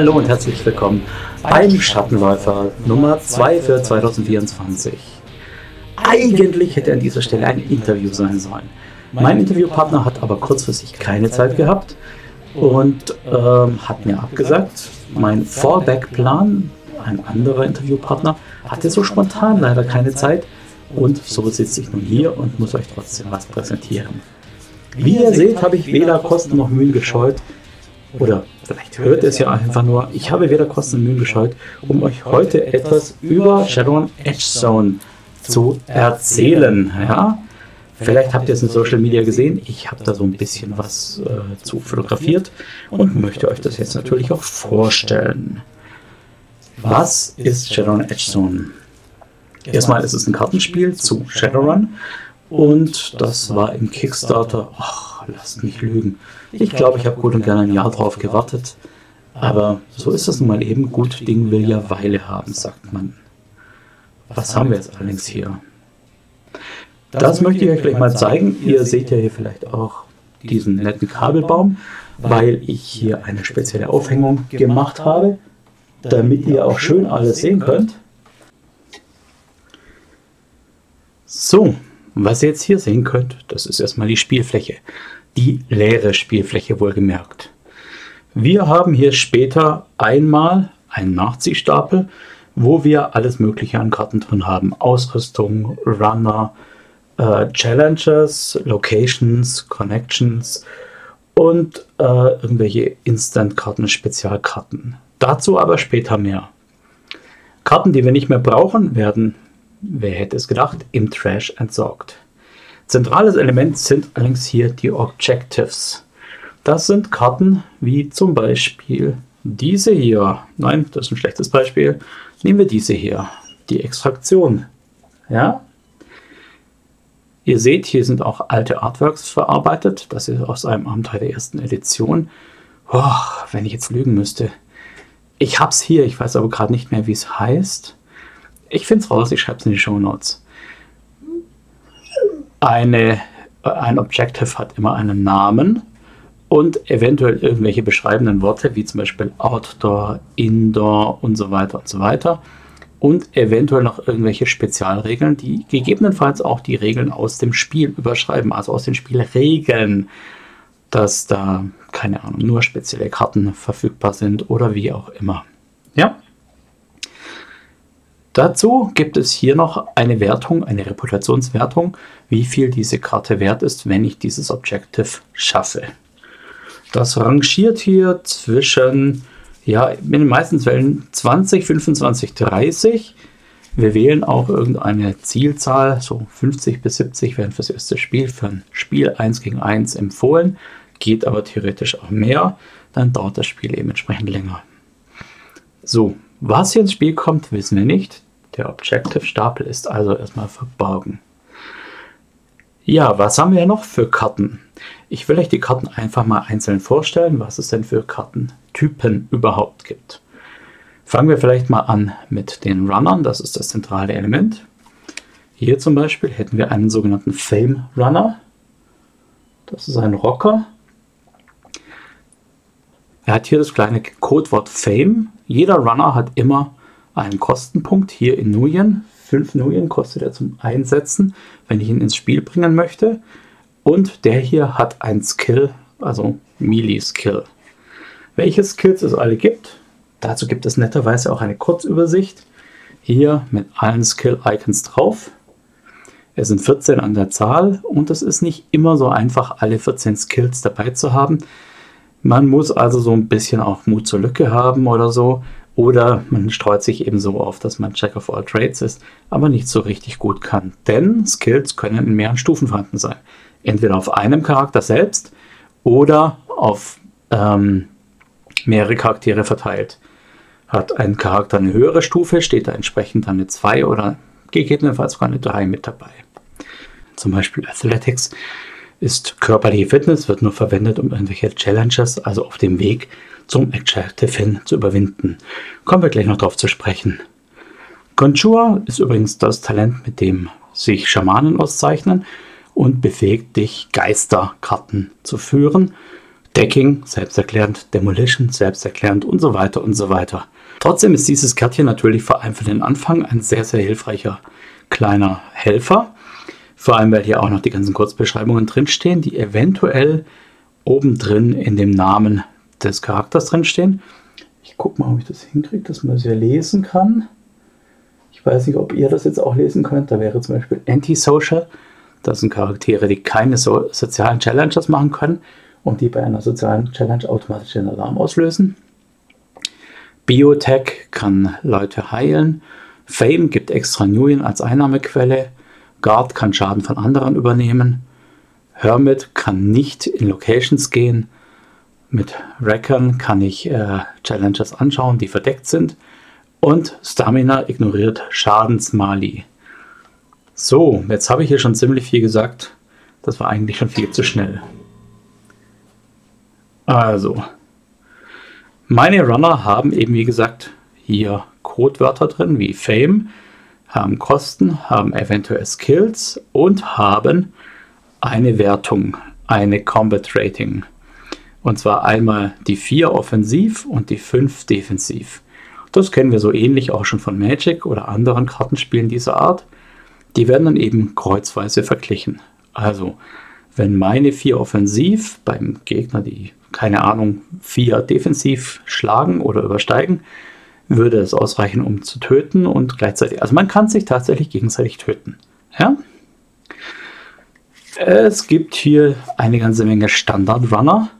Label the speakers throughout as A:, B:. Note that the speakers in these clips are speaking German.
A: Hallo und herzlich willkommen beim Schattenläufer Nummer 2 für 2024. Eigentlich hätte an dieser Stelle ein Interview sein sollen. Mein Interviewpartner hat aber kurzfristig keine Zeit gehabt und ähm, hat mir abgesagt. Mein Fallback-Plan, ein anderer Interviewpartner, hatte so spontan leider keine Zeit und so sitze ich nun hier und muss euch trotzdem was präsentieren. Wie ihr seht, habe ich weder Kosten noch Mühen gescheut. Oder vielleicht hört es ja einfach nur. Ich habe weder Kosten noch Mühen gescheut, um euch heute etwas über Shadowrun Edge Zone zu erzählen. Ja? Vielleicht habt ihr es in Social Media gesehen. Ich habe da so ein bisschen was äh, zu fotografiert und möchte euch das jetzt natürlich auch vorstellen. Was ist Shadowrun Edge Zone? Erstmal ist es ein Kartenspiel zu Shadowrun und das war im Kickstarter, ach, lasst mich lügen. Ich glaube, ich habe gut und gerne ein Jahr drauf gewartet. Aber so ist das nun mal eben. Gut Ding will ja Weile haben, sagt man. Was haben wir jetzt allerdings hier? Das möchte ich euch gleich mal zeigen. Ihr seht ja hier vielleicht auch diesen netten Kabelbaum, weil ich hier eine spezielle Aufhängung gemacht habe, damit ihr auch schön alles sehen könnt. So, was ihr jetzt hier sehen könnt, das ist erstmal die Spielfläche. Die leere Spielfläche wohlgemerkt. Wir haben hier später einmal einen Nachziehstapel, wo wir alles Mögliche an Karten drin haben. Ausrüstung, Runner, äh, Challenges, Locations, Connections und äh, irgendwelche Instant-Karten, Spezialkarten. Dazu aber später mehr. Karten, die wir nicht mehr brauchen, werden wer hätte es gedacht, im Trash entsorgt. Zentrales Element sind allerdings hier die Objectives. Das sind Karten wie zum Beispiel diese hier. Nein, das ist ein schlechtes Beispiel. Nehmen wir diese hier, die Extraktion. Ja? Ihr seht, hier sind auch alte Artworks verarbeitet. Das ist aus einem Abenteuer der ersten Edition. Oh, wenn ich jetzt lügen müsste. Ich habe es hier, ich weiß aber gerade nicht mehr, wie es heißt. Ich finde es raus, ich schreibe es in die Show Notes. Eine, ein Objective hat immer einen Namen und eventuell irgendwelche beschreibenden Worte, wie zum Beispiel Outdoor, Indoor und so weiter und so weiter. Und eventuell noch irgendwelche Spezialregeln, die gegebenenfalls auch die Regeln aus dem Spiel überschreiben, also aus den Spielregeln, dass da, keine Ahnung, nur spezielle Karten verfügbar sind oder wie auch immer. Ja, Dazu gibt es hier noch eine Wertung, eine Reputationswertung, wie viel diese Karte wert ist, wenn ich dieses Objective schaffe. Das rangiert hier zwischen, ja, in den meisten Fällen 20, 25, 30. Wir wählen auch irgendeine Zielzahl, so 50 bis 70 werden fürs erste Spiel, für ein Spiel 1 gegen 1 empfohlen, geht aber theoretisch auch mehr, dann dauert das Spiel eben entsprechend länger. So, was hier ins Spiel kommt, wissen wir nicht. Der Objective-Stapel ist also erstmal verborgen. Ja, was haben wir noch für Karten? Ich will euch die Karten einfach mal einzeln vorstellen, was es denn für Kartentypen überhaupt gibt. Fangen wir vielleicht mal an mit den Runnern, das ist das zentrale Element. Hier zum Beispiel hätten wir einen sogenannten Fame Runner. Das ist ein Rocker. Er hat hier das kleine Codewort Fame. Jeder Runner hat immer einen Kostenpunkt hier in Nuyen. 5 Nuyen kostet er zum Einsetzen, wenn ich ihn ins Spiel bringen möchte. Und der hier hat ein Skill, also Melee-Skill. Welche Skills es alle gibt, dazu gibt es netterweise auch eine Kurzübersicht. Hier mit allen Skill-Icons drauf. Es sind 14 an der Zahl und es ist nicht immer so einfach, alle 14 Skills dabei zu haben. Man muss also so ein bisschen auch Mut zur Lücke haben oder so. Oder man streut sich eben so auf, dass man Check of all Trades ist, aber nicht so richtig gut kann. Denn Skills können in mehreren Stufen vorhanden sein. Entweder auf einem Charakter selbst oder auf ähm, mehrere Charaktere verteilt. Hat ein Charakter eine höhere Stufe, steht da entsprechend dann eine 2 oder gegebenenfalls sogar eine 3 mit dabei. Zum Beispiel Athletics ist körperliche Fitness, wird nur verwendet, um irgendwelche Challenges, also auf dem Weg zum Adjective hin zu überwinden. Kommen wir gleich noch darauf zu sprechen. Conjure ist übrigens das Talent, mit dem sich Schamanen auszeichnen und befähigt dich, Geisterkarten zu führen. Decking, selbsterklärend, Demolition, selbsterklärend und so weiter und so weiter. Trotzdem ist dieses Kärtchen natürlich vor allem für den Anfang ein sehr, sehr hilfreicher kleiner Helfer. Vor allem, weil hier auch noch die ganzen Kurzbeschreibungen drinstehen, die eventuell obendrin in dem Namen des Charakters drinstehen. Ich gucke mal, ob ich das hinkriege, dass man das hier lesen kann. Ich weiß nicht, ob ihr das jetzt auch lesen könnt. Da wäre zum Beispiel Antisocial. Das sind Charaktere, die keine so sozialen Challenges machen können und die bei einer sozialen Challenge automatisch den Alarm auslösen. Biotech kann Leute heilen. Fame gibt extra Nuyen als Einnahmequelle. Guard kann Schaden von anderen übernehmen. Hermit kann nicht in Locations gehen. Mit Wreckern kann ich äh, Challenges anschauen, die verdeckt sind. Und Stamina ignoriert Schadensmali. So, jetzt habe ich hier schon ziemlich viel gesagt. Das war eigentlich schon viel zu schnell. Also, meine Runner haben eben, wie gesagt, hier Codewörter drin wie Fame, haben Kosten, haben eventuell Skills und haben eine Wertung, eine Combat Rating. Und zwar einmal die 4 offensiv und die 5 defensiv. Das kennen wir so ähnlich auch schon von Magic oder anderen Kartenspielen dieser Art. Die werden dann eben kreuzweise verglichen. Also, wenn meine 4 offensiv beim Gegner die keine Ahnung, vier defensiv schlagen oder übersteigen, würde es ausreichen, um zu töten und gleichzeitig, also man kann sich tatsächlich gegenseitig töten. Ja? Es gibt hier eine ganze Menge Standard-Runner,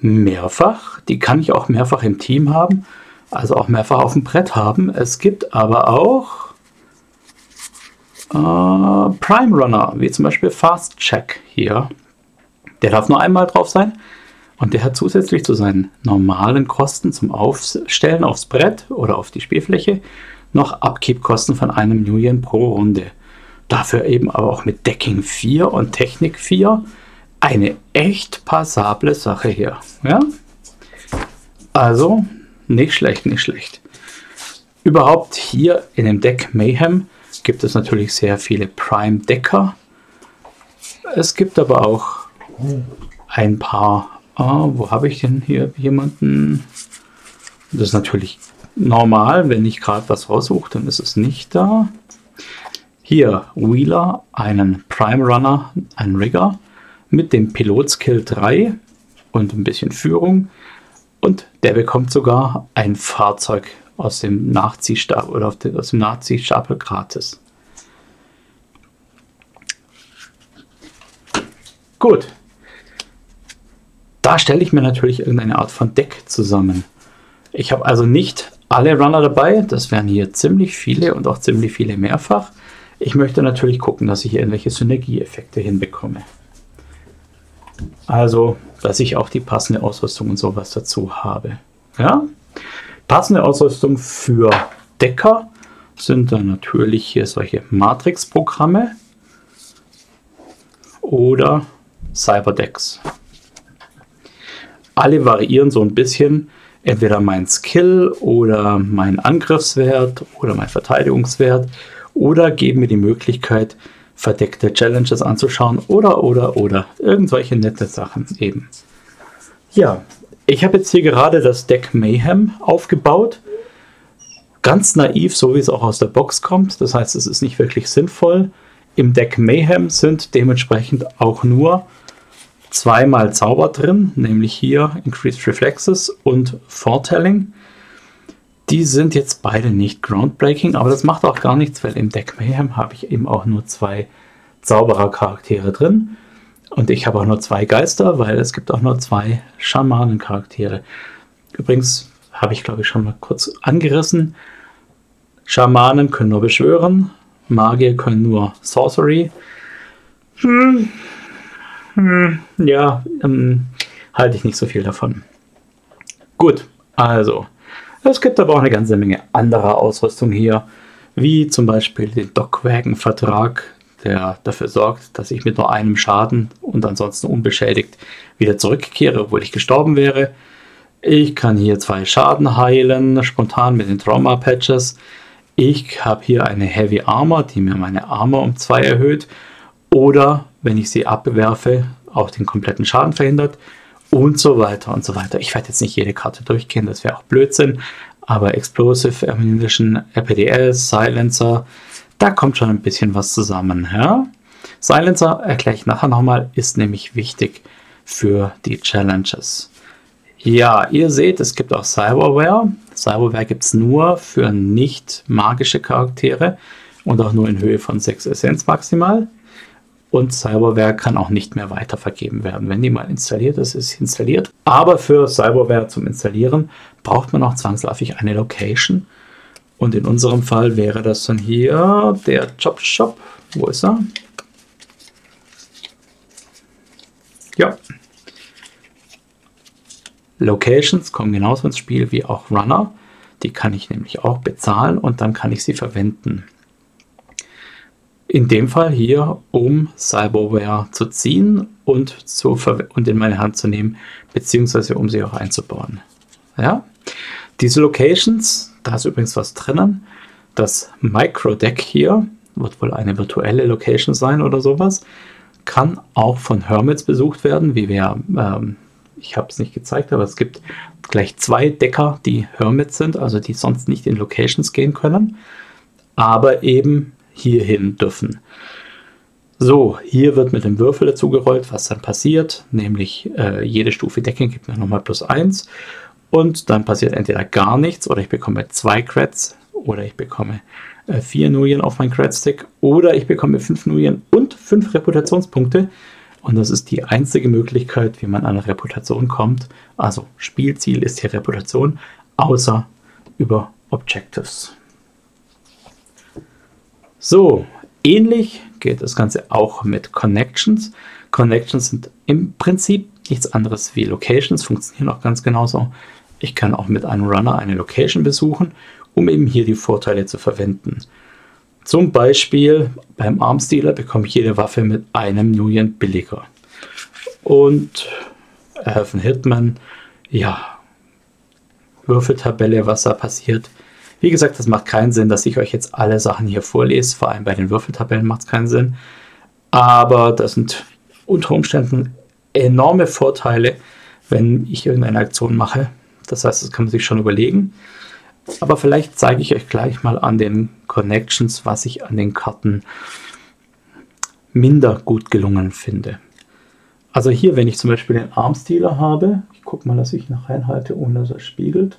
A: mehrfach, die kann ich auch mehrfach im Team haben, also auch mehrfach auf dem Brett haben. Es gibt aber auch äh, Prime Runner, wie zum Beispiel Fast Check hier. Der darf nur einmal drauf sein. Und der hat zusätzlich zu seinen normalen Kosten zum Aufstellen aufs Brett oder auf die Spielfläche noch Abkippkosten von einem New Yen pro Runde. Dafür eben aber auch mit Decking 4 und Technik 4 eine echt passable Sache hier. Ja? Also nicht schlecht, nicht schlecht. Überhaupt hier in dem Deck Mayhem gibt es natürlich sehr viele Prime Decker. Es gibt aber auch ein paar Ah, wo habe ich denn hier jemanden? Das ist natürlich normal, wenn ich gerade was raussuche, dann ist es nicht da. Hier Wheeler, einen Prime Runner, einen Rigger mit dem Pilotskill 3 und ein bisschen Führung. Und der bekommt sogar ein Fahrzeug aus dem Nachziehstapel oder aus dem Nachziehstapel gratis. Gut, da stelle ich mir natürlich irgendeine Art von Deck zusammen. Ich habe also nicht alle Runner dabei, das wären hier ziemlich viele und auch ziemlich viele mehrfach. Ich möchte natürlich gucken, dass ich hier irgendwelche Synergieeffekte hinbekomme. Also, dass ich auch die passende Ausrüstung und sowas dazu habe. Ja? Passende Ausrüstung für Decker sind dann natürlich hier solche Matrix-Programme oder Cyberdecks alle variieren so ein bisschen. Entweder mein Skill oder mein Angriffswert oder mein Verteidigungswert oder geben mir die Möglichkeit, verdeckte Challenges anzuschauen oder, oder, oder. Irgendwelche nette Sachen eben. Ja, ich habe jetzt hier gerade das Deck Mayhem aufgebaut. Ganz naiv, so wie es auch aus der Box kommt. Das heißt, es ist nicht wirklich sinnvoll. Im Deck Mayhem sind dementsprechend auch nur zweimal Zauber drin, nämlich hier Increased Reflexes und Foretelling. Die sind jetzt beide nicht groundbreaking, aber das macht auch gar nichts, weil im Deck Mayhem habe ich eben auch nur zwei Zauberer-Charaktere drin. Und ich habe auch nur zwei Geister, weil es gibt auch nur zwei Schamanen-Charaktere. Übrigens habe ich, glaube ich, schon mal kurz angerissen. Schamanen können nur beschwören, Magier können nur Sorcery. Hm, hm, ja, ähm, halte ich nicht so viel davon. Gut, also, es gibt aber auch eine ganze Menge anderer Ausrüstung hier, wie zum Beispiel den Dockwagen-Vertrag, der dafür sorgt, dass ich mit nur einem Schaden und ansonsten unbeschädigt wieder zurückkehre, obwohl ich gestorben wäre. Ich kann hier zwei Schaden heilen, spontan mit den Trauma-Patches. Ich habe hier eine Heavy Armor, die mir meine Armor um zwei erhöht. Oder wenn ich sie abwerfe, auch den kompletten Schaden verhindert. und so weiter und so weiter. Ich werde jetzt nicht jede Karte durchgehen, das wäre auch Blödsinn, aber Explosive Ammunition, RPDS, Silencer, da kommt schon ein bisschen was zusammen. Ja? Silencer, erkläre ich nachher nochmal, ist nämlich wichtig für die Challenges. Ja, ihr seht, es gibt auch Cyberware. Cyberware gibt es nur für nicht magische Charaktere und auch nur in Höhe von 6 Essenz maximal. Und Cyberware kann auch nicht mehr weitervergeben werden. Wenn die mal installiert ist, ist sie installiert. Aber für Cyberware zum Installieren braucht man auch zwangsläufig eine Location. Und in unserem Fall wäre das dann hier der Job Shop. Wo ist er? Ja. Locations kommen genauso ins Spiel wie auch Runner. Die kann ich nämlich auch bezahlen und dann kann ich sie verwenden. In dem Fall hier, um Cyberware zu ziehen und, zu und in meine Hand zu nehmen, beziehungsweise um sie auch einzubauen. Ja? Diese Locations, da ist übrigens was drinnen. Das Microdeck hier wird wohl eine virtuelle Location sein oder sowas. Kann auch von Hermits besucht werden, wie wir, ähm, ich habe es nicht gezeigt, aber es gibt gleich zwei Decker, die Hermits sind, also die sonst nicht in Locations gehen können, aber eben hierhin dürfen. So, hier wird mit dem Würfel dazu gerollt, was dann passiert, nämlich äh, jede Stufe Decken gibt mir nochmal plus 1 und dann passiert entweder gar nichts oder ich bekomme zwei Creds oder ich bekomme äh, Nuyen auf mein Cred-Stick oder ich bekomme fünf Nuyen und fünf Reputationspunkte und das ist die einzige Möglichkeit, wie man an eine Reputation kommt. Also Spielziel ist hier Reputation, außer über Objectives. So, ähnlich geht das Ganze auch mit Connections. Connections sind im Prinzip nichts anderes wie Locations, funktionieren auch ganz genauso. Ich kann auch mit einem Runner eine Location besuchen, um eben hier die Vorteile zu verwenden. Zum Beispiel beim Armstealer bekomme ich jede Waffe mit einem Nuyen billiger. Und Helfen Hitman, ja, Würfeltabelle, was da passiert. Wie gesagt, das macht keinen Sinn, dass ich euch jetzt alle Sachen hier vorlese. Vor allem bei den Würfeltabellen macht es keinen Sinn. Aber das sind unter Umständen enorme Vorteile, wenn ich irgendeine Aktion mache. Das heißt, das kann man sich schon überlegen. Aber vielleicht zeige ich euch gleich mal an den Connections, was ich an den Karten minder gut gelungen finde. Also hier, wenn ich zum Beispiel den Armstealer habe, ich gucke mal, dass ich nach reinhalte, ohne dass er spiegelt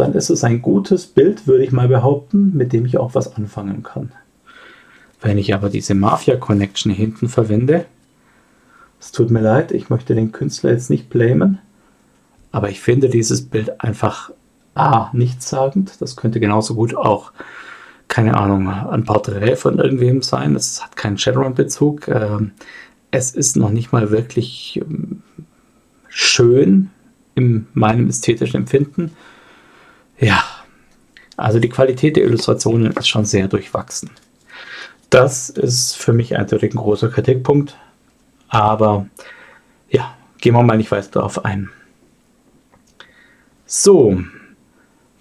A: dann ist es ein gutes Bild, würde ich mal behaupten, mit dem ich auch was anfangen kann. Wenn ich aber diese Mafia Connection hinten verwende, es tut mir leid, ich möchte den Künstler jetzt nicht blamen, aber ich finde dieses Bild einfach A, nichtssagend. Das könnte genauso gut auch, keine Ahnung, ein Porträt von irgendwem sein. Es hat keinen Shadowrun-Bezug. Ähm, es ist noch nicht mal wirklich ähm, schön in meinem ästhetischen Empfinden. Ja, also die Qualität der Illustrationen ist schon sehr durchwachsen. Das ist für mich eindeutig ein großer Kritikpunkt. Aber ja, gehen wir mal nicht weiter darauf ein. So,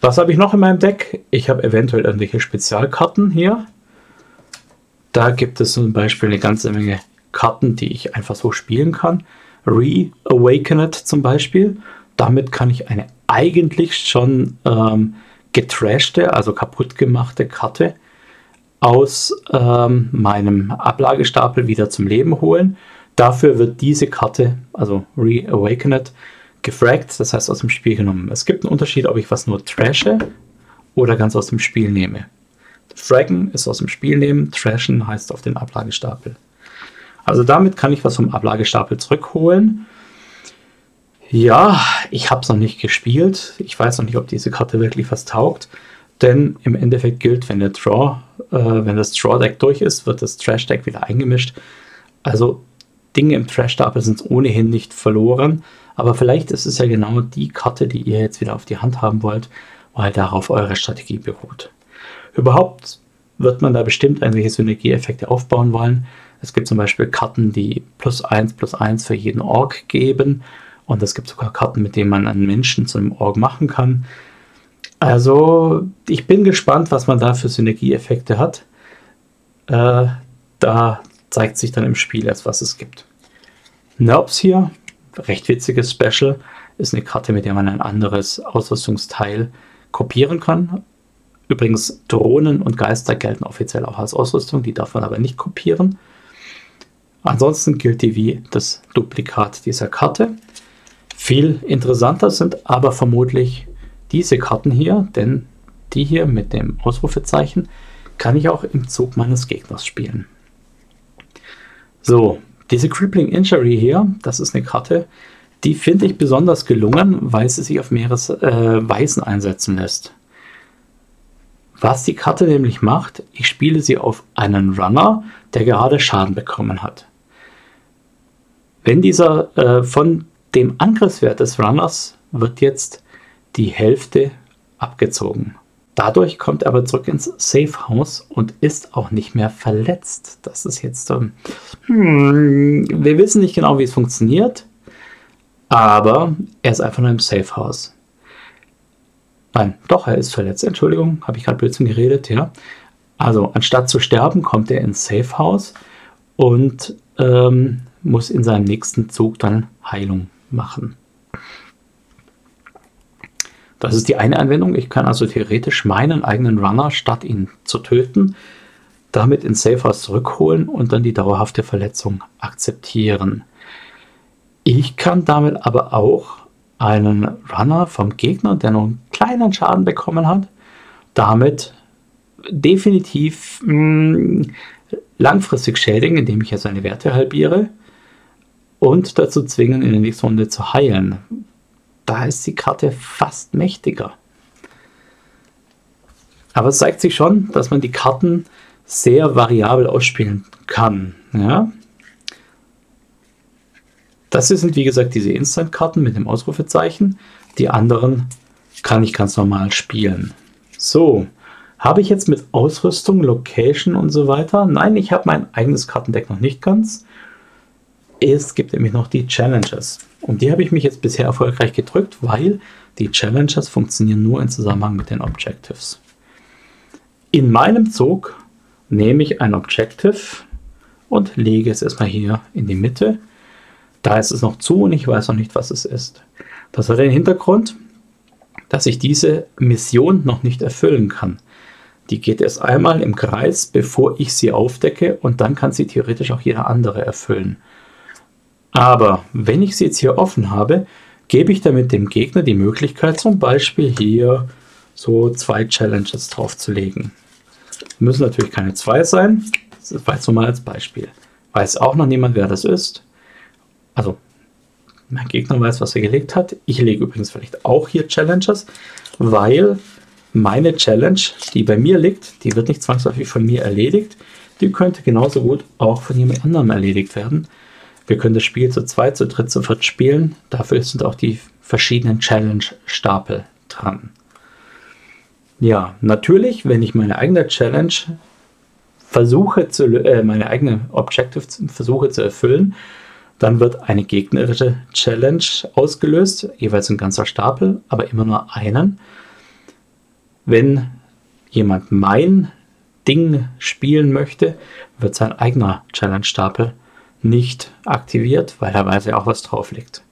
A: was habe ich noch in meinem Deck? Ich habe eventuell irgendwelche Spezialkarten hier. Da gibt es zum Beispiel eine ganze Menge Karten, die ich einfach so spielen kann. Reawakened zum Beispiel. Damit kann ich eine eigentlich schon ähm, getrashte, also kaputt gemachte Karte aus ähm, meinem Ablagestapel wieder zum Leben holen. Dafür wird diese Karte, also Reawakened, gefragt, das heißt aus dem Spiel genommen. Es gibt einen Unterschied, ob ich was nur trashe oder ganz aus dem Spiel nehme. Fraggen ist aus dem Spiel nehmen, trashen heißt auf den Ablagestapel. Also damit kann ich was vom Ablagestapel zurückholen ja, ich habe es noch nicht gespielt. Ich weiß noch nicht, ob diese Karte wirklich was taugt. Denn im Endeffekt gilt, wenn der Draw, äh, wenn das Draw-Deck durch ist, wird das Trash-Deck wieder eingemischt. Also Dinge im Trash-Stapel sind ohnehin nicht verloren. Aber vielleicht ist es ja genau die Karte, die ihr jetzt wieder auf die Hand haben wollt, weil darauf eure Strategie beruht. Überhaupt wird man da bestimmt irgendwelche Synergieeffekte aufbauen wollen. Es gibt zum Beispiel Karten, die plus 1 plus 1 für jeden Ork geben und es gibt sogar Karten, mit denen man einen Menschen zu einem Org machen kann. Also, ich bin gespannt, was man da für Synergieeffekte hat. Äh, da zeigt sich dann im Spiel erst, was es gibt. Nerps hier, recht witziges Special. Ist eine Karte, mit der man ein anderes Ausrüstungsteil kopieren kann. Übrigens, Drohnen und Geister gelten offiziell auch als Ausrüstung, die darf man aber nicht kopieren. Ansonsten gilt die wie das Duplikat dieser Karte. Viel interessanter sind aber vermutlich diese Karten hier, denn die hier mit dem Ausrufezeichen kann ich auch im Zug meines Gegners spielen. So, diese Crippling Injury hier, das ist eine Karte, die finde ich besonders gelungen, weil sie sich auf mehrere äh, Weisen einsetzen lässt. Was die Karte nämlich macht, ich spiele sie auf einen Runner, der gerade Schaden bekommen hat. Wenn dieser äh, von dem Angriffswert des Runners wird jetzt die Hälfte abgezogen. Dadurch kommt er aber zurück ins Safe House und ist auch nicht mehr verletzt. Das ist jetzt. Ähm, hm, wir wissen nicht genau, wie es funktioniert, aber er ist einfach nur im Safe House. Nein, doch, er ist verletzt. Entschuldigung, habe ich gerade Blödsinn geredet, ja. Also, anstatt zu sterben, kommt er ins Safe House und ähm, muss in seinem nächsten Zug dann Heilung machen. Das ist die eine Anwendung. Ich kann also theoretisch meinen eigenen Runner, statt ihn zu töten, damit ins Safehouse zurückholen und dann die dauerhafte Verletzung akzeptieren. Ich kann damit aber auch einen Runner vom Gegner, der noch einen kleinen Schaden bekommen hat, damit definitiv mh, mm, langfristig schädigen, indem ich ja seine Werte halbiere und dazu zwingen, in der nächsten Runde zu heilen, da ist die Karte fast mächtiger. Aber es zeigt sich schon, dass man die Karten sehr variabel ausspielen kann. Ja? Das sind wie gesagt diese Instant-Karten mit dem Ausrufezeichen. Die anderen kann ich ganz normal spielen. So, habe ich jetzt mit Ausrüstung, Location und so weiter? Nein, ich habe mein eigenes Kartendeck noch nicht ganz. Es gibt nämlich noch die Challenges. Und die habe ich mich jetzt bisher erfolgreich gedrückt, weil die Challenges funktionieren nur in Zusammenhang mit den Objectives. In meinem Zug nehme ich ein Objective und lege es erstmal hier in die Mitte. Da ist es noch zu und ich weiß noch nicht, was es ist. Das hat den Hintergrund, dass ich diese Mission noch nicht erfüllen kann. Die geht erst einmal im Kreis, bevor ich sie aufdecke und dann kann sie theoretisch auch jeder andere erfüllen. Aber wenn ich sie jetzt hier offen habe, gebe ich damit dem Gegner die Möglichkeit, zum Beispiel hier so zwei Challenges draufzulegen. Müssen natürlich keine zwei sein. Das war jetzt nur mal als Beispiel. Weiß auch noch niemand, wer das ist. Also, mein Gegner weiß, was er gelegt hat. Ich lege übrigens vielleicht auch hier Challenges, weil meine Challenge, die bei mir liegt, die wird nicht zwangsläufig von mir erledigt. Die könnte genauso gut auch von jemand anderem erledigt werden. Wir können das Spiel zu zweit, zu dritt, zu viert spielen. Dafür sind auch die verschiedenen Challenge-Stapel dran. Ja, natürlich, wenn ich meine eigene Challenge versuche zu, äh, meine eigene Objective versuche zu erfüllen, dann wird eine gegnerische Challenge ausgelöst, jeweils ein ganzer Stapel, aber immer nur einen. Wenn jemand mein Ding spielen möchte, wird sein eigener Challenge-Stapel nicht aktiviert, weil da weiß ja auch, was drauf liegt.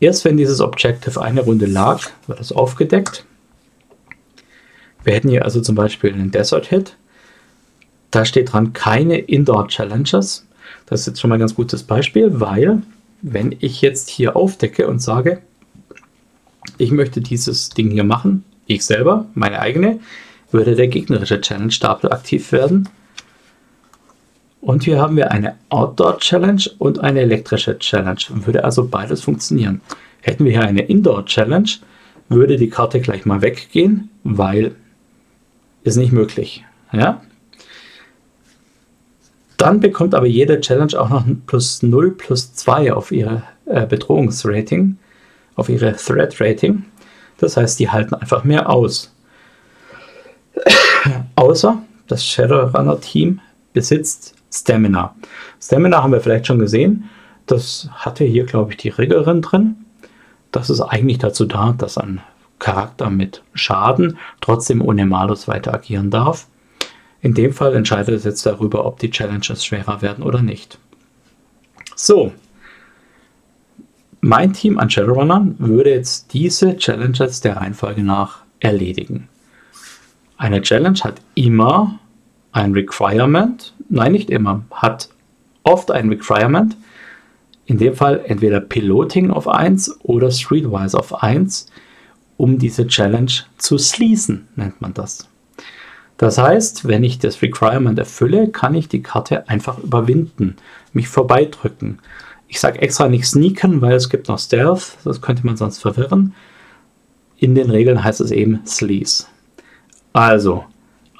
A: Erst wenn dieses Objective eine Runde lag, wird es aufgedeckt. Wir hätten hier also zum Beispiel einen Desert Hit. Da steht dran keine Indoor Challenges. Das ist jetzt schon mal ein ganz gutes Beispiel, weil wenn ich jetzt hier aufdecke und sage, ich möchte dieses Ding hier machen, ich selber, meine eigene, würde der gegnerische Challenge-Stapel aktiv werden und hier haben wir eine Outdoor Challenge und eine elektrische Challenge. Würde also beides funktionieren. Hätten wir hier eine Indoor Challenge, würde die Karte gleich mal weggehen, weil ist nicht möglich. Ja? Dann bekommt aber jede Challenge auch noch ein plus 0 plus 2 auf ihre äh, Bedrohungsrating, auf ihre Threat Rating. Das heißt, die halten einfach mehr aus. Außer das Shadowrunner Team besitzt Stamina. Stamina haben wir vielleicht schon gesehen. Das hatte hier, glaube ich, die Riggerin drin. Das ist eigentlich dazu da, dass ein Charakter mit Schaden trotzdem ohne Malus weiter agieren darf. In dem Fall entscheidet es jetzt darüber, ob die Challenges schwerer werden oder nicht. So, mein Team an Shadowrunnern würde jetzt diese Challenges der Reihenfolge nach erledigen. Eine Challenge hat immer ein Requirement, nein, nicht immer, hat oft ein Requirement, in dem Fall entweder Piloting auf 1 oder Streetwise auf 1, um diese Challenge zu schließen, nennt man das. Das heißt, wenn ich das Requirement erfülle, kann ich die Karte einfach überwinden, mich vorbeidrücken. Ich sage extra nicht sneaken, weil es gibt noch Stealth, das könnte man sonst verwirren. In den Regeln heißt es eben Sleaze. Also,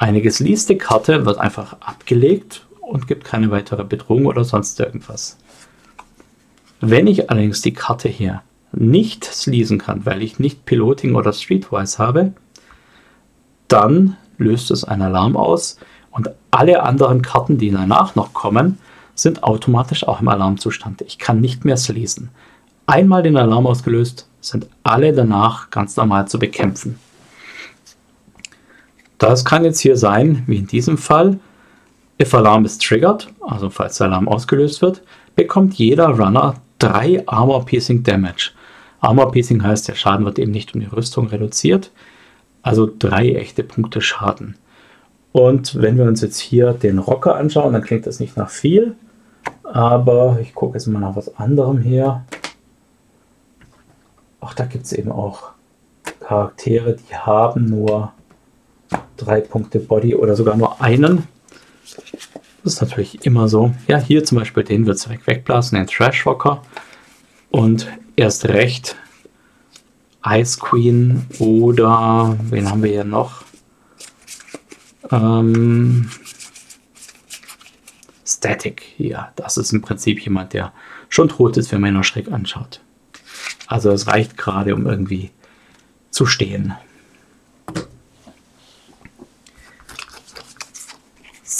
A: eine gesleaste Karte wird einfach abgelegt und gibt keine weitere Bedrohung oder sonst irgendwas. Wenn ich allerdings die Karte hier nicht sleasen kann, weil ich nicht Piloting oder Streetwise habe, dann löst es einen Alarm aus und alle anderen Karten, die danach noch kommen, sind automatisch auch im Alarmzustand. Ich kann nicht mehr lesen. Einmal den Alarm ausgelöst, sind alle danach ganz normal zu bekämpfen. Das kann jetzt hier sein, wie in diesem Fall, if Alarm is triggered, also falls der Alarm ausgelöst wird, bekommt jeder Runner 3 Armor Piercing Damage. Armor Piercing heißt, der Schaden wird eben nicht um die Rüstung reduziert, also drei echte Punkte Schaden. Und wenn wir uns jetzt hier den Rocker anschauen, dann klingt das nicht nach viel. Aber ich gucke jetzt mal nach was anderem hier. Ach, da gibt es eben auch Charaktere, die haben nur drei Punkte Body oder sogar nur einen. Das ist natürlich immer so. Ja, hier zum Beispiel den wird es wegblasen, den Trash Rocker. Und erst recht Ice Queen oder wen haben wir hier noch? Ähm, Static hier. Das ist im Prinzip jemand, der schon tot ist, wenn man ihn noch schräg anschaut. Also es reicht gerade, um irgendwie zu stehen.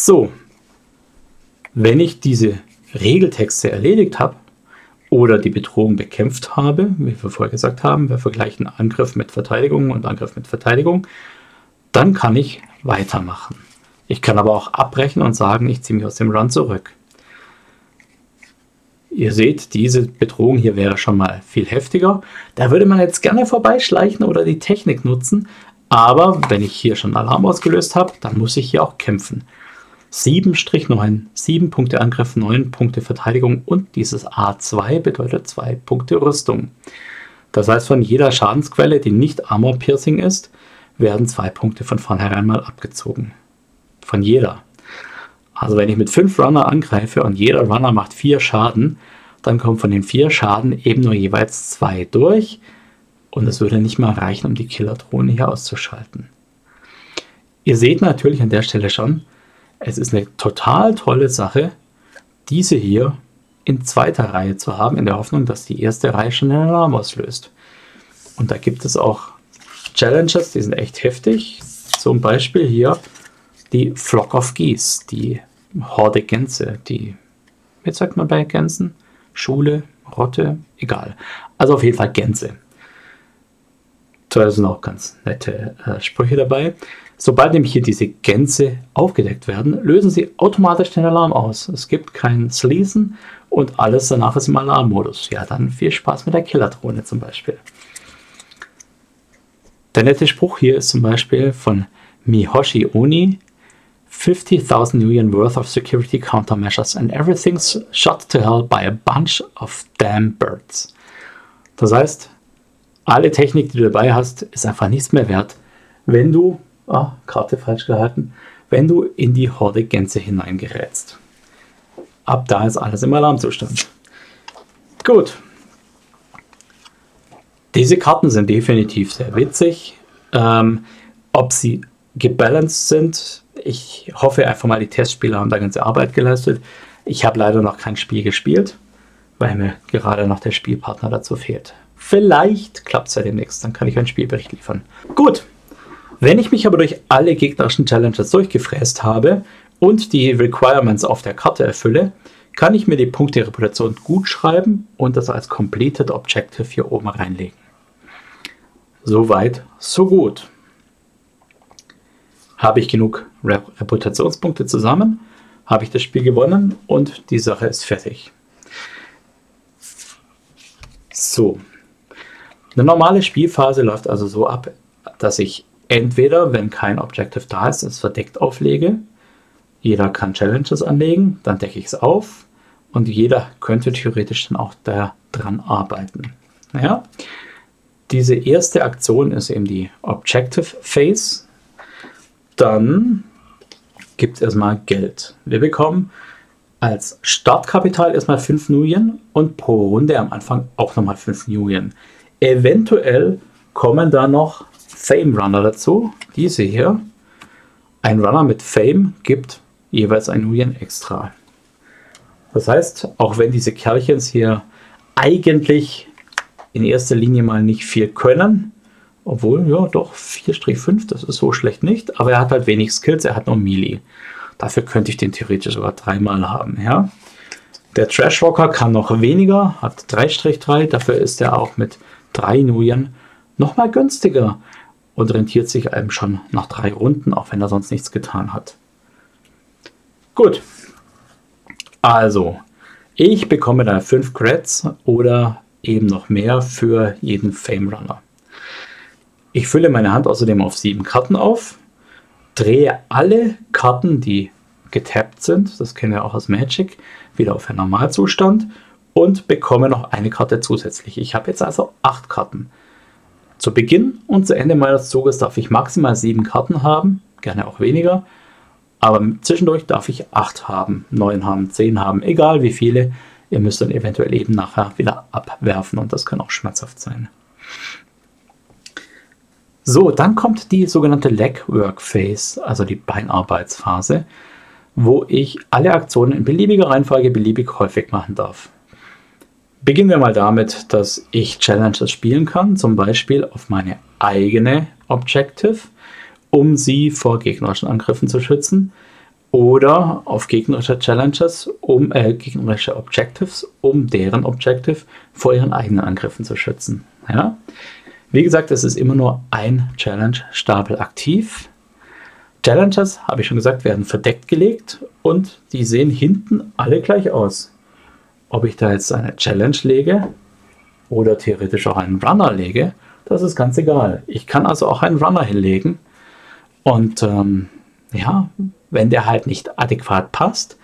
A: So, wenn ich diese Regeltexte erledigt habe, oder die Bedrohung bekämpft habe, wie wir vorher gesagt haben, wir vergleichen Angriff mit Verteidigung und Angriff mit Verteidigung, dann kann ich weitermachen. Ich kann aber auch abbrechen und sagen, ich ziehe mich aus dem Run zurück. Ihr seht, diese Bedrohung hier wäre schon mal viel heftiger. Da würde man jetzt gerne vorbeischleichen oder die Technik nutzen. Aber wenn ich hier schon Alarm ausgelöst habe, dann muss ich hier auch kämpfen. 7-9, 7 Punkte Angriff, 9 Punkte Verteidigung und dieses A2 bedeutet 2 Punkte Rüstung. Das heißt, von jeder Schadensquelle, die nicht Armor Piercing ist, werden 2 Punkte von vornherein mal abgezogen. Von jeder. Also wenn ich mit 5 Runner angreife und jeder Runner macht 4 Schaden, dann kommen von den 4 Schaden eben nur jeweils 2 durch und es würde nicht mal reichen, um die Killer-Drohne hier auszuschalten. Ihr seht natürlich an der Stelle schon, es ist eine total tolle Sache, diese hier in zweiter Reihe zu haben, in der Hoffnung, dass die erste Reihe schon einen Alarm auslöst. Und da gibt es auch Challenges, die sind echt heftig. Zum Beispiel hier die Flock of Geese, die Horde Gänse, die, wie sagt man bei Gänsen? Schule, Rotte, egal. Also auf jeden Fall Gänse. Da sind auch ganz nette äh, Sprüche dabei. Sobald nämlich hier diese Gänse aufgedeckt werden, lösen sie automatisch den Alarm aus. Es gibt kein Sleasen und alles danach ist im Alarmmodus. Ja, dann viel Spaß mit der Killerdrohne zum Beispiel. Der nette Spruch hier ist zum Beispiel von Mihoshi Oni. 50,000 million worth of security countermeasures and everything's shot to hell by a bunch of damn birds. Das heißt, alle Technik, die du dabei hast, ist einfach nichts mehr wert, wenn du ah, Karte falsch gehalten, wenn du in die Horde Gänse hineingerätst. Ab da ist alles im Alarmzustand. Gut. Diese Karten sind definitiv sehr witzig. Ähm, ob sie gebalanced sind, ich hoffe einfach mal, die Testspieler haben da ganze Arbeit geleistet. Ich habe leider noch kein Spiel gespielt, weil mir gerade noch der Spielpartner dazu fehlt. Vielleicht klappt es ja demnächst, dann kann ich einen Spielbericht liefern. Gut, wenn ich mich aber durch alle gegnerischen Challenges durchgefräst habe und die Requirements auf der Karte erfülle, kann ich mir die Punkte Reputation gut schreiben und das als Completed Objective hier oben reinlegen. Soweit, so gut. Habe ich genug Reputationspunkte zusammen, habe ich das Spiel gewonnen und die Sache ist fertig. So. Eine normale Spielphase läuft also so ab, dass ich entweder, wenn kein Objective da ist, es verdeckt auflege. Jeder kann Challenges anlegen, dann decke ich es auf und jeder könnte theoretisch dann auch da dran arbeiten. Ja? Diese erste Aktion ist eben die Objective Phase. Dann gibt es erstmal Geld. Wir bekommen als Startkapital erstmal 5 Nuyen und pro Runde am Anfang auch nochmal 5 Nuyen. Eventuell kommen da noch Fame Runner dazu. Diese hier. Ein Runner mit Fame gibt jeweils ein Nuyen extra. Das heißt, auch wenn diese Kerlchens hier eigentlich in erster Linie mal nicht viel können, obwohl, ja, doch, 4-5, das ist so schlecht nicht, aber er hat halt wenig Skills, er hat nur Melee. Dafür könnte ich den theoretisch sogar dreimal haben, ja. Der Trash Rocker kann noch weniger, hat 3-3, dafür ist er auch mit 3 Nuyen nochmal günstiger und rentiert sich einem schon nach drei Runden, auch wenn er sonst nichts getan hat. Gut, also ich bekomme da 5 Creds oder eben noch mehr für jeden Fame Runner. Ich fülle meine Hand außerdem auf 7 Karten auf, drehe alle Karten, die getappt sind, das kennen wir auch aus Magic, wieder auf einen Normalzustand und bekomme noch eine Karte zusätzlich. Ich habe jetzt also 8 Karten. Zu Beginn und zu Ende meines Zuges darf ich maximal 7 Karten haben, gerne auch weniger, aber zwischendurch darf ich 8 haben, 9 haben, 10 haben, egal wie viele. Ihr müsst dann eventuell eben nachher wieder abwerfen und das kann auch schmerzhaft sein. So, dann kommt die sogenannte Legwork Phase, also die Beinarbeitsphase, wo ich alle Aktionen in beliebiger Reihenfolge beliebig häufig machen darf. Beginnen wir mal damit, dass ich Challenges spielen kann, zum Beispiel auf meine eigene Objective, um sie vor gegnerischen Angriffen zu schützen, oder auf gegnerische Challenges, um äh, gegnerische Objectives, um deren Objective vor ihren eigenen Angriffen zu schützen. Ja? Wie gesagt, es ist immer nur ein Challenge-Stapel aktiv. Challenges, habe ich schon gesagt, werden verdeckt gelegt und die sehen hinten alle gleich aus. Ob ich da jetzt eine Challenge lege oder theoretisch auch einen Runner lege, das ist ganz egal. Ich kann also auch einen Runner hinlegen und ähm, ja, wenn der halt nicht adäquat passt,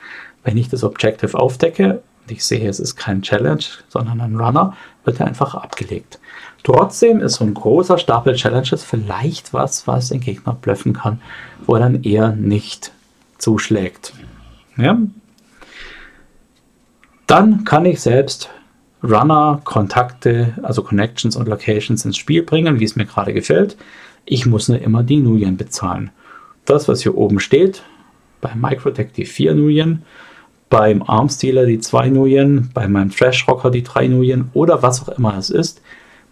A: wenn ich das Objective aufdecke und ich sehe, es ist kein Challenge, sondern ein Runner, wird er einfach abgelegt. Trotzdem ist so ein großer Stapel Challenges vielleicht was, was den Gegner blöffen kann, wo er dann eher nicht zuschlägt. Ja? Dann kann ich selbst Runner, Kontakte, also Connections und Locations ins Spiel bringen, wie es mir gerade gefällt. Ich muss nur immer die Nuyen bezahlen. Das, was hier oben steht, bei Microtech die 4 Nuyen, beim Armstealer die 2 Nuyen, bei meinem Trash Rocker die 3 Nuyen oder was auch immer es ist,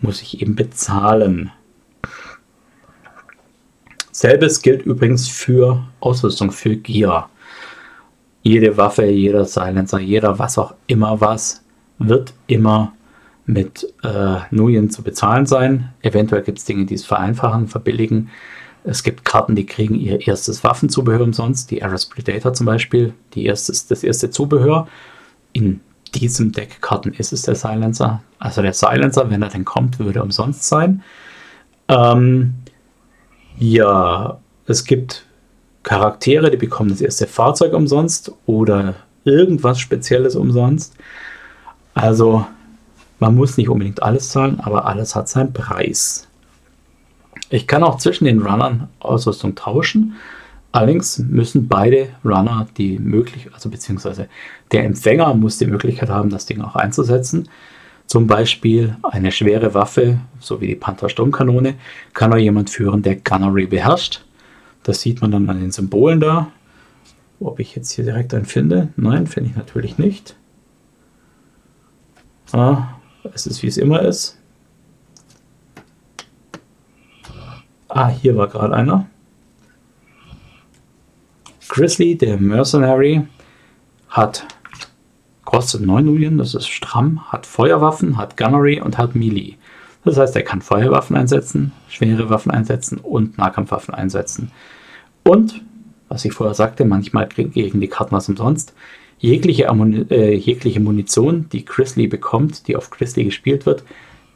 A: muss ich eben bezahlen. Selbes gilt übrigens für Ausrüstung, für Gear. Jede Waffe, jeder Silencer, jeder was auch immer was, wird immer mit äh, Nuyen zu bezahlen sein. Eventuell gibt es Dinge, die es vereinfachen, verbilligen. Es gibt Karten, die kriegen ihr erstes Waffenzubehör umsonst. Die Ares Predator zum Beispiel, die erstes, das erste Zubehör. In diesem Deck Karten ist es der Silencer. Also der Silencer, wenn er denn kommt, würde umsonst sein. Ähm, ja, es gibt Charaktere, die bekommen das erste Fahrzeug umsonst oder irgendwas Spezielles umsonst. Also man muss nicht unbedingt alles zahlen, aber alles hat seinen Preis. Ich kann auch zwischen den Runnern Ausrüstung tauschen. Allerdings müssen beide Runner die Möglichkeit, also beziehungsweise der Empfänger muss die Möglichkeit haben, das Ding auch einzusetzen. Zum Beispiel eine schwere Waffe, so wie die Panther Sturmkanone, kann auch jemand führen, der Gunnery beherrscht. Das sieht man dann an den Symbolen da. Ob ich jetzt hier direkt einen finde? Nein, finde ich natürlich nicht. Ah, es ist wie es immer ist. Ah, hier war gerade einer. Grizzly, der Mercenary, hat kostet 9 Nullien, das ist stramm, hat Feuerwaffen, hat Gunnery und hat Melee. Das heißt, er kann Feuerwaffen einsetzen, schwere Waffen einsetzen und Nahkampfwaffen einsetzen. Und, was ich vorher sagte, manchmal gegen die Karten was umsonst. Jegliche, äh, jegliche Munition, die Grizzly bekommt, die auf Grizzly gespielt wird,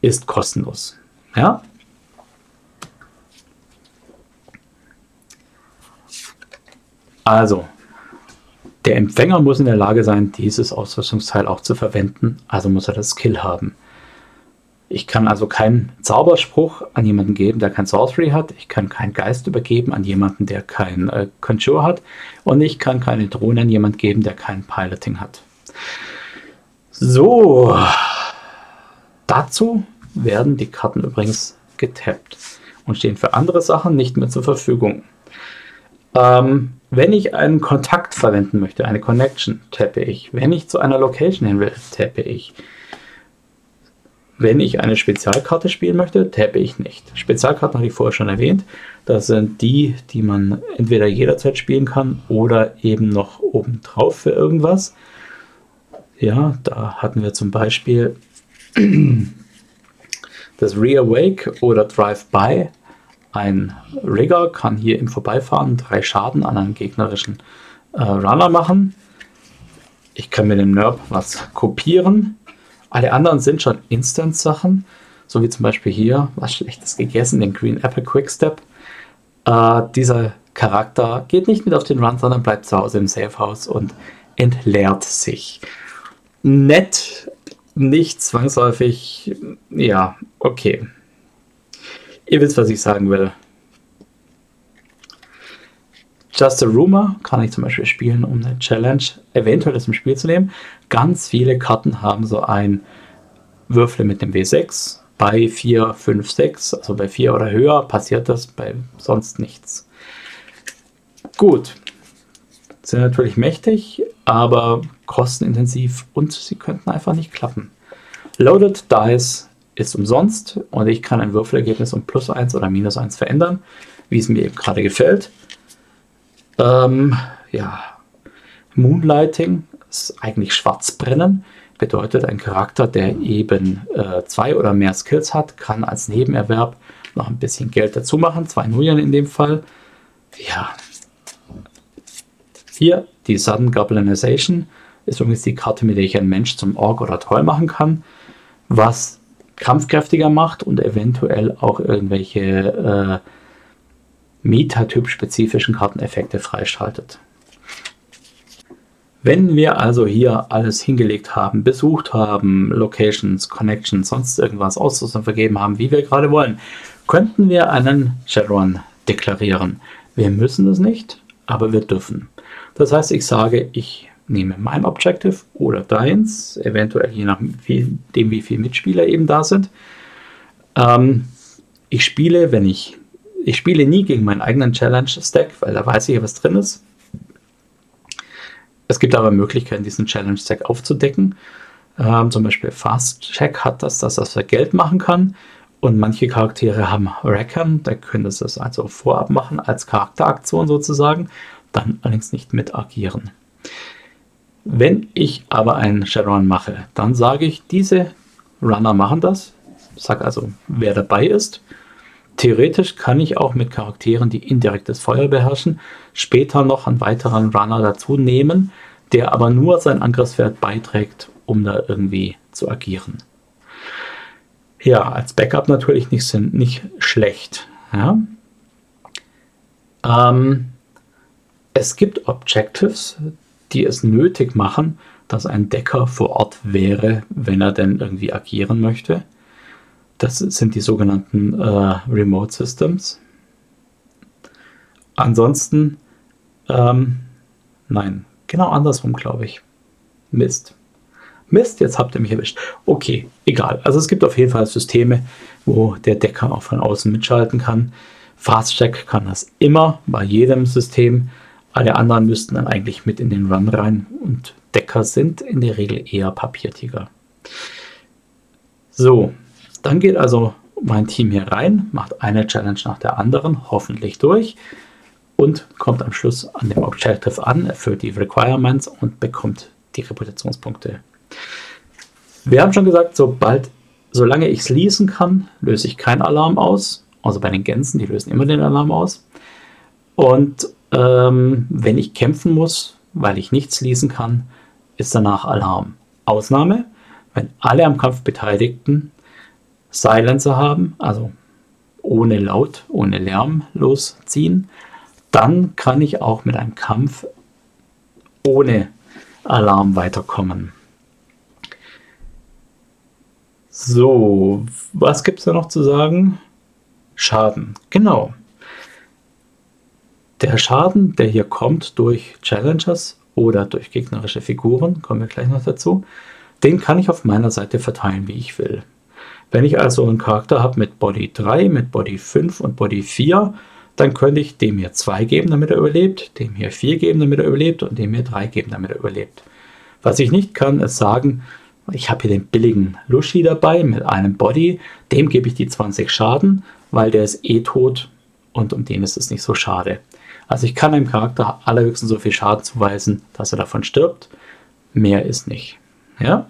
A: ist kostenlos. Ja? Also, der Empfänger muss in der Lage sein, dieses Ausrüstungsteil auch zu verwenden, also muss er das Skill haben. Ich kann also keinen Zauberspruch an jemanden geben, der kein Sorcery hat. Ich kann keinen Geist übergeben an jemanden, der kein äh, Conjure hat. Und ich kann keine Drohne an jemanden geben, der kein Piloting hat. So, dazu werden die Karten übrigens getappt und stehen für andere Sachen nicht mehr zur Verfügung. Ähm, wenn ich einen Kontakt verwenden möchte, eine Connection, tappe ich. Wenn ich zu einer Location hin will, tappe ich. Wenn ich eine Spezialkarte spielen möchte, tappe ich nicht. Spezialkarten habe ich vorher schon erwähnt. Das sind die, die man entweder jederzeit spielen kann oder eben noch obendrauf für irgendwas. Ja, da hatten wir zum Beispiel das Reawake oder Drive-By. Ein Rigger kann hier im Vorbeifahren drei Schaden an einem gegnerischen äh, Runner machen. Ich kann mit dem Nerb was kopieren. Alle anderen sind schon Instant-Sachen, so wie zum Beispiel hier, was Schlechtes gegessen, den Green Apple Quickstep. Äh, dieser Charakter geht nicht mit auf den Run, sondern bleibt zu Hause im Safehouse und entleert sich. Nett, nicht zwangsläufig, ja, okay. Ihr wisst, was ich sagen will. Just a Rumor kann ich zum Beispiel spielen, um eine Challenge eventuell aus dem Spiel zu nehmen. Ganz viele Karten haben so ein Würfel mit dem W6. Bei 4, 5, 6, also bei 4 oder höher passiert das, bei sonst nichts. Gut, sind natürlich mächtig, aber kostenintensiv und sie könnten einfach nicht klappen. Loaded Dice ist umsonst und ich kann ein Würfelergebnis um plus 1 oder minus 1 verändern, wie es mir eben gerade gefällt. Ähm, ja, Moonlighting eigentlich Schwarzbrennen. Bedeutet, ein Charakter, der eben äh, zwei oder mehr Skills hat, kann als Nebenerwerb noch ein bisschen Geld dazu machen. Zwei Nuyen in dem Fall. Ja. Hier die Sudden Goblinization ist übrigens die Karte, mit der ich einen Mensch zum Ork oder Troll machen kann, was kampfkräftiger macht und eventuell auch irgendwelche äh, Metatyp-spezifischen Karteneffekte freischaltet. Wenn wir also hier alles hingelegt haben, besucht haben, Locations, Connections, sonst irgendwas Ausrüstung vergeben haben, wie wir gerade wollen, könnten wir einen Shadowrun deklarieren. Wir müssen es nicht, aber wir dürfen. Das heißt, ich sage, ich nehme mein Objective oder deins, eventuell je nachdem, wie viele Mitspieler eben da sind. Ähm, ich spiele, wenn ich ich spiele nie gegen meinen eigenen Challenge-Stack, weil da weiß ich, was drin ist. Es gibt aber Möglichkeiten, diesen Challenge-Stack aufzudecken. Ähm, zum Beispiel Fast Check hat das, dass das für Geld machen kann. Und manche Charaktere haben Reckon, da können das also vorab machen als Charakteraktion sozusagen, dann allerdings nicht mit agieren. Wenn ich aber einen Shadowrun mache, dann sage ich, diese Runner machen das. Sag also, wer dabei ist Theoretisch kann ich auch mit Charakteren, die indirektes Feuer beherrschen, später noch einen weiteren Runner dazu nehmen, der aber nur sein Angriffswert beiträgt, um da irgendwie zu agieren. Ja, als Backup natürlich nicht, nicht schlecht. Ja. Ähm, es gibt Objectives, die es nötig machen, dass ein Decker vor Ort wäre, wenn er denn irgendwie agieren möchte. Das sind die sogenannten äh, Remote Systems. Ansonsten, ähm, nein, genau andersrum, glaube ich. Mist. Mist, jetzt habt ihr mich erwischt. Okay, egal. Also es gibt auf jeden Fall Systeme, wo der Decker auch von außen mitschalten kann. FastCheck kann das immer bei jedem System. Alle anderen müssten dann eigentlich mit in den Run rein und Decker sind in der Regel eher Papiertiger. So, dann geht also mein Team hier rein, macht eine Challenge nach der anderen, hoffentlich durch und kommt am Schluss an dem Objective an, erfüllt die Requirements und bekommt die Reputationspunkte. Wir haben schon gesagt, sobald, solange ich es lesen kann, löse ich keinen Alarm aus. Also bei den Gänsen, die lösen immer den Alarm aus. Und ähm, wenn ich kämpfen muss, weil ich nichts lesen kann, ist danach Alarm. Ausnahme, wenn alle am Kampf Beteiligten Silencer haben, also ohne Laut, ohne Lärm losziehen, dann kann ich auch mit einem Kampf ohne Alarm weiterkommen. So, was gibt es da noch zu sagen? Schaden, genau. Der Schaden, der hier kommt durch Challengers oder durch gegnerische Figuren, kommen wir gleich noch dazu, den kann ich auf meiner Seite verteilen, wie ich will. Wenn ich also einen Charakter habe mit Body 3, mit Body 5 und Body 4, dann könnte ich dem hier 2 geben, damit er überlebt, dem hier 4 geben, damit er überlebt und dem hier 3 geben, damit er überlebt. Was ich nicht kann, ist sagen, ich habe hier den billigen Lushi dabei mit einem Body, dem gebe ich die 20 Schaden, weil der ist eh tot und um den ist es nicht so schade. Also ich kann einem Charakter allerhöchstens so viel Schaden zuweisen, dass er davon stirbt. Mehr ist nicht. Ja?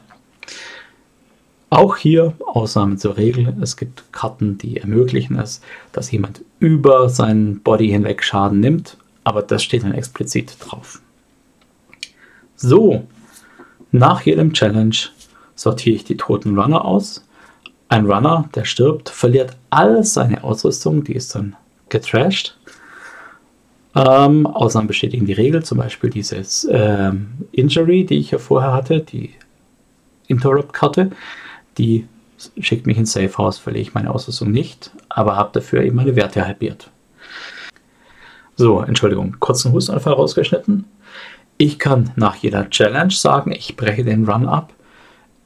A: Auch hier Ausnahmen zur Regel. Es gibt Karten, die ermöglichen es, dass jemand über seinen Body hinweg Schaden nimmt, aber das steht dann explizit drauf. So, nach jedem Challenge sortiere ich die toten Runner aus. Ein Runner, der stirbt, verliert all seine Ausrüstung, die ist dann getrashed. Ähm, Ausnahmen bestätigen die Regel, zum Beispiel dieses ähm, Injury, die ich ja vorher hatte, die Interrupt-Karte die schickt mich ins Safe House, verliere ich meine Ausrüstung nicht, aber habe dafür eben meine Werte halbiert. So, Entschuldigung, kurzen Hustenanfall rausgeschnitten. Ich kann nach jeder Challenge sagen, ich breche den Run ab.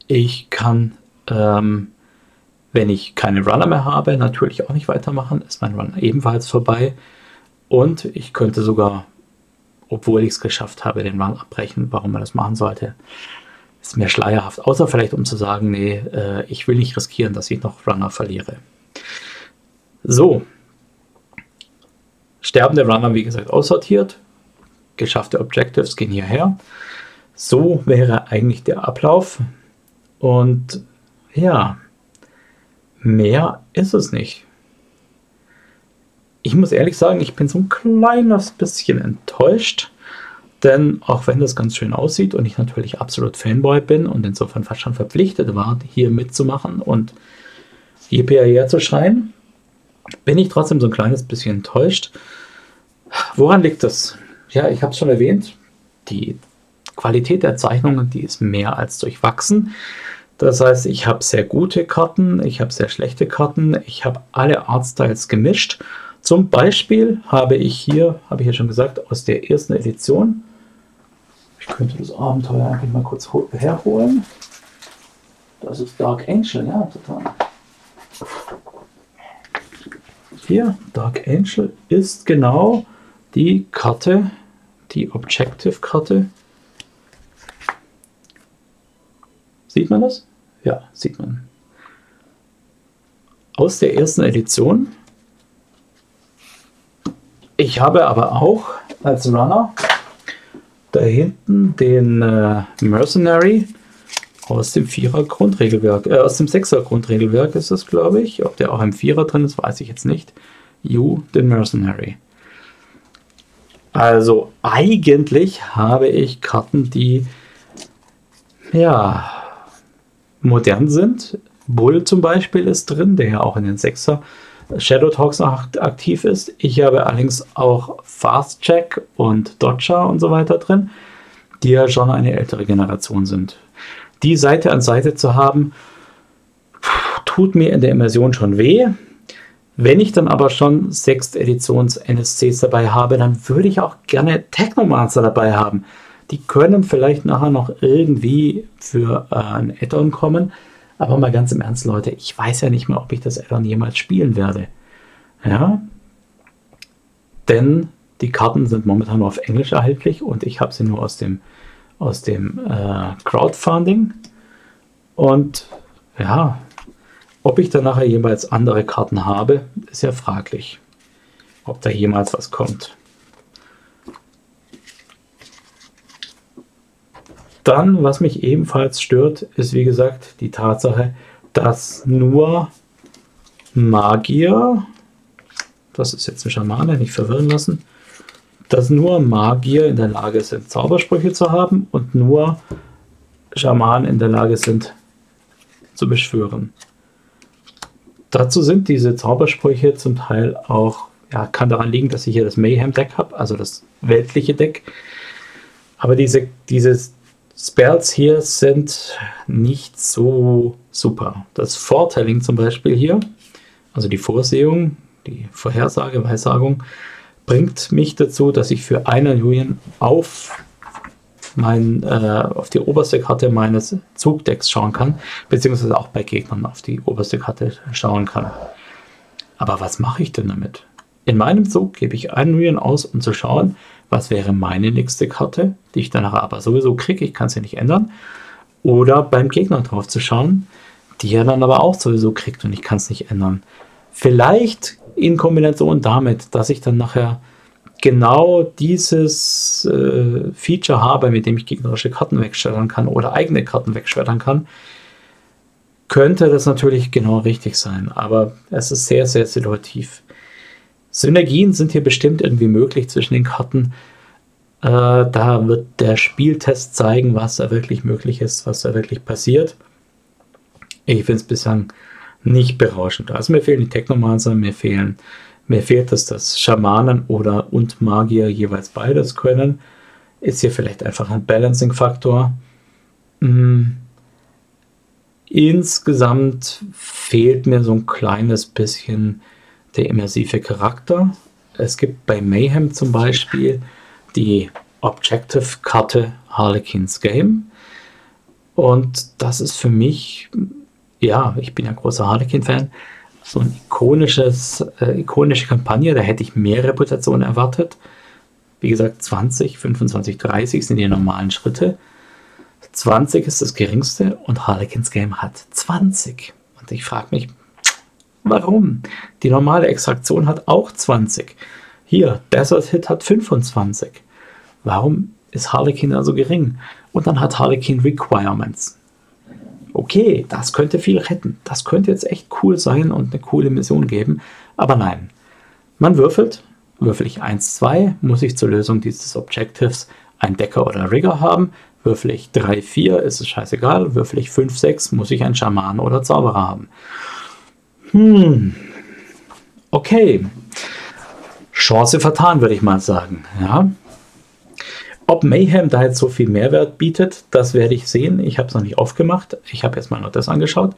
A: Ich kann, ähm, wenn ich keine Runner mehr habe, natürlich auch nicht weitermachen. Ist mein Run ebenfalls vorbei. Und ich könnte sogar, obwohl ich es geschafft habe, den Run abbrechen, warum man das machen sollte ist mir schleierhaft. Außer vielleicht, um zu sagen, nee, äh, ich will nicht riskieren, dass ich noch Runner verliere. So. Sterbende Runner, wie gesagt, aussortiert. Geschaffte Objectives gehen hierher. So wäre eigentlich der Ablauf. Und ja, mehr ist es nicht. Ich muss ehrlich sagen, ich bin so ein kleines bisschen enttäuscht denn auch wenn das ganz schön aussieht und ich natürlich absolut Fanboy bin und insofern fast schon verpflichtet war, hier mitzumachen und JPR zu schreien, bin ich trotzdem so ein kleines bisschen enttäuscht. Woran liegt das? Ja, ich habe es schon erwähnt, die Qualität der Zeichnungen, die ist mehr als durchwachsen. Das heißt, ich habe sehr gute Karten, ich habe sehr schlechte Karten, ich habe alle Artstyles gemischt. Zum Beispiel habe ich hier, habe ich ja schon gesagt, aus der ersten Edition ich könnte das Abenteuer eigentlich mal kurz herholen. Das ist Dark Angel, ja, total. Hier, Dark Angel ist genau die Karte, die Objective-Karte. Sieht man das? Ja, sieht man. Aus der ersten Edition. Ich habe aber auch als Runner da hinten den äh, Mercenary aus dem Vierer Grundregelwerk, äh, aus dem Sechser Grundregelwerk ist das, glaube ich. Ob der auch im Vierer drin ist, weiß ich jetzt nicht. You, den Mercenary. Also eigentlich habe ich Karten, die ja modern sind. Bull zum Beispiel ist drin, der ja auch in den Sechser Shadow Talks aktiv ist. Ich habe allerdings auch Fast Check und Dodger und so weiter drin, die ja schon eine ältere Generation sind. Die Seite an Seite zu haben, tut mir in der Immersion schon weh. Wenn ich dann aber schon 6. Editions NSCs dabei habe, dann würde ich auch gerne Technomancer dabei haben. Die können vielleicht nachher noch irgendwie für äh, ein Add-on kommen, aber mal ganz im Ernst, Leute, ich weiß ja nicht mehr, ob ich das Addon jemals spielen werde. Ja, denn die Karten sind momentan nur auf Englisch erhältlich und ich habe sie nur aus dem, aus dem äh, Crowdfunding. Und ja, ob ich dann nachher jemals andere Karten habe, ist ja fraglich. Ob da jemals was kommt. Dann, was mich ebenfalls stört, ist wie gesagt die Tatsache, dass nur Magier, das ist jetzt ein Schamane, nicht verwirren lassen, dass nur Magier in der Lage sind, Zaubersprüche zu haben und nur Schamanen in der Lage sind zu beschwören. Dazu sind diese Zaubersprüche zum Teil auch, ja, kann daran liegen, dass ich hier das Mayhem-Deck habe, also das weltliche Deck. Aber diese, diese Spells hier sind nicht so super. Das Foretelling zum Beispiel hier, also die Vorsehung, die Vorhersage, Weissagung, bringt mich dazu, dass ich für einen Julian auf mein, äh, auf die oberste Karte meines Zugdecks schauen kann, beziehungsweise auch bei Gegnern auf die oberste Karte schauen kann. Aber was mache ich denn damit? In meinem Zug gebe ich einen Million aus, um zu schauen, was wäre meine nächste Karte, die ich danach aber sowieso kriege, ich kann sie nicht ändern. Oder beim Gegner drauf zu schauen, die er dann aber auch sowieso kriegt und ich kann es nicht ändern. Vielleicht in Kombination damit, dass ich dann nachher genau dieses äh, Feature habe, mit dem ich gegnerische Karten wegschreddern kann oder eigene Karten wegschreddern kann, könnte das natürlich genau richtig sein. Aber es ist sehr, sehr situativ. Synergien sind hier bestimmt irgendwie möglich zwischen den Karten. Äh, da wird der Spieltest zeigen, was da wirklich möglich ist, was da wirklich passiert. Ich finde es bislang nicht berauschend. Also mir fehlen die Technomancer, mir fehlen mir fehlt es, dass Schamanen oder und Magier jeweils beides können. Ist hier vielleicht einfach ein Balancing-Faktor. Mhm. Insgesamt fehlt mir so ein kleines bisschen der immersive Charakter. Es gibt bei Mayhem zum Beispiel die Objective-Karte Harlequins Game. Und das ist für mich, ja, ich bin ja großer Harlequin-Fan, so ein ikonisches, äh, ikonische Kampagne, da hätte ich mehr Reputation erwartet. Wie gesagt, 20, 25, 30 sind die normalen Schritte. 20 ist das geringste und Harlequins Game hat 20. Und ich frage mich, warum? Die normale Extraktion hat auch 20. Hier, Desert Hit hat 25. Warum ist Harlequin da so gering? Und dann hat Harlequin Requirements okay, das könnte viel retten. Das könnte jetzt echt cool sein und eine coole Mission geben. Aber nein. Man würfelt. Würfel ich 1, 2, muss ich zur Lösung dieses Objectives einen Decker oder Rigger haben. Würfel ich 3, 4, ist es scheißegal. Würfel ich 5, 6, muss ich einen Schaman oder Zauberer haben. Hm. Okay. Chance vertan, würde ich mal sagen. Ja. Ob Mayhem da jetzt so viel Mehrwert bietet, das werde ich sehen. Ich habe es noch nicht aufgemacht. Ich habe erstmal noch das angeschaut.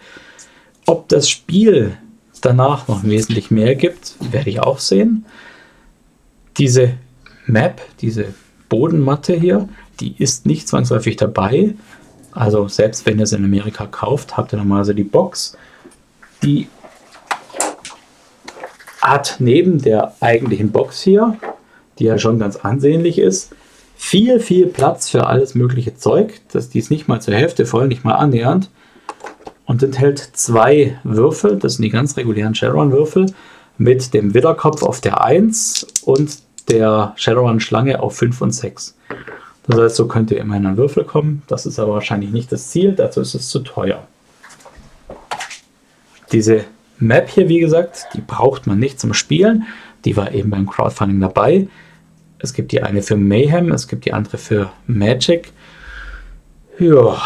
A: Ob das Spiel danach noch wesentlich mehr gibt, werde ich auch sehen. Diese Map, diese Bodenmatte hier, die ist nicht zwangsläufig dabei. Also selbst wenn ihr es in Amerika kauft, habt ihr normalerweise die Box. Die hat neben der eigentlichen Box hier, die ja schon ganz ansehnlich ist, viel, viel Platz für alles mögliche Zeug. Das, die ist nicht mal zur Hälfte voll, nicht mal annähernd. Und enthält zwei Würfel, das sind die ganz regulären Shadowrun-Würfel, mit dem Widderkopf auf der 1 und der Shadowrun-Schlange auf 5 und 6. Das heißt, so könnt ihr immer in einen Würfel kommen. Das ist aber wahrscheinlich nicht das Ziel, dazu ist es zu teuer. Diese Map hier, wie gesagt, die braucht man nicht zum Spielen. Die war eben beim Crowdfunding dabei. Es gibt die eine für Mayhem, es gibt die andere für Magic. Ja,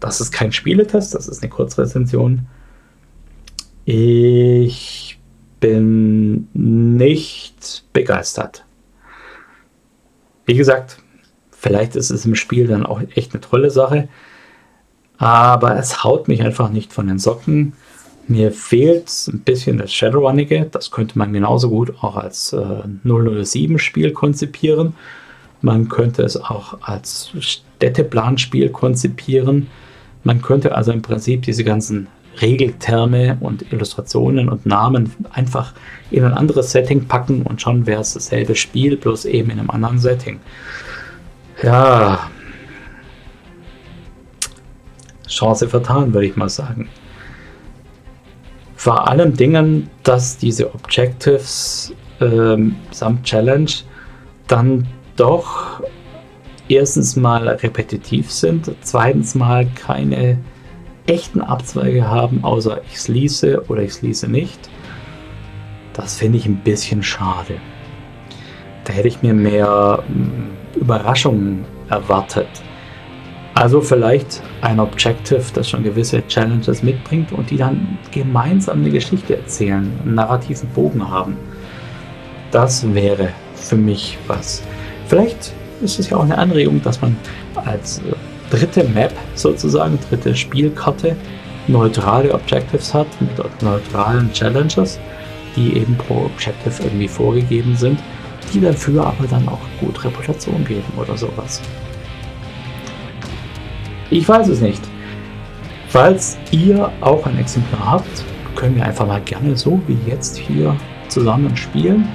A: das ist kein Spieletest, das ist eine Kurzrezension. Ich bin nicht begeistert. Wie gesagt, vielleicht ist es im Spiel dann auch echt eine tolle Sache, aber es haut mich einfach nicht von den Socken. Mir fehlt ein bisschen das Shadowrunnige. Das könnte man genauso gut auch als äh, 007-Spiel konzipieren. Man könnte es auch als Städteplanspiel konzipieren. Man könnte also im Prinzip diese ganzen Regelterme und Illustrationen und Namen einfach in ein anderes Setting packen und schon wäre es dasselbe Spiel, bloß eben in einem anderen Setting. Ja. Chance vertan, würde ich mal sagen vor allem Dingen, dass diese Objectives ähm, samt Challenge dann doch erstens mal repetitiv sind, zweitens mal keine echten Abzweige haben, außer ich schließe oder ich schließe nicht. Das finde ich ein bisschen schade. Da hätte ich mir mehr hm, Überraschungen erwartet. Also vielleicht ein Objective, das schon gewisse Challenges mitbringt und die dann gemeinsam eine Geschichte erzählen, einen narrativen Bogen haben. Das wäre für mich was. Vielleicht ist es ja auch eine Anregung, dass man als äh, dritte Map sozusagen, dritte Spielkarte, neutrale Objectives hat mit neutralen Challenges, die eben pro Objective irgendwie vorgegeben sind, die dafür aber dann auch gut Reputation geben oder sowas. Ich weiß es nicht. Falls ihr auch ein Exemplar habt, können wir einfach mal gerne so wie jetzt hier zusammen spielen.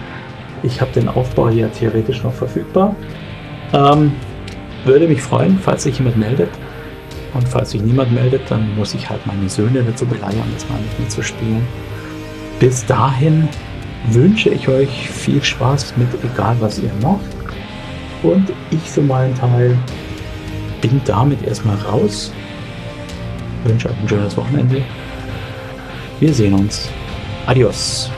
A: Ich habe den Aufbau hier theoretisch noch verfügbar. Ähm, würde mich freuen, falls sich jemand meldet. Und falls sich niemand meldet, dann muss ich halt meine Söhne dazu beleihen, das mal mit mir zu spielen. Bis dahin wünsche ich euch viel Spaß mit egal was ihr macht. Und ich für meinen Teil bin damit erstmal raus. Wünsche euch ein schönes Wochenende. Wir sehen uns. Adios.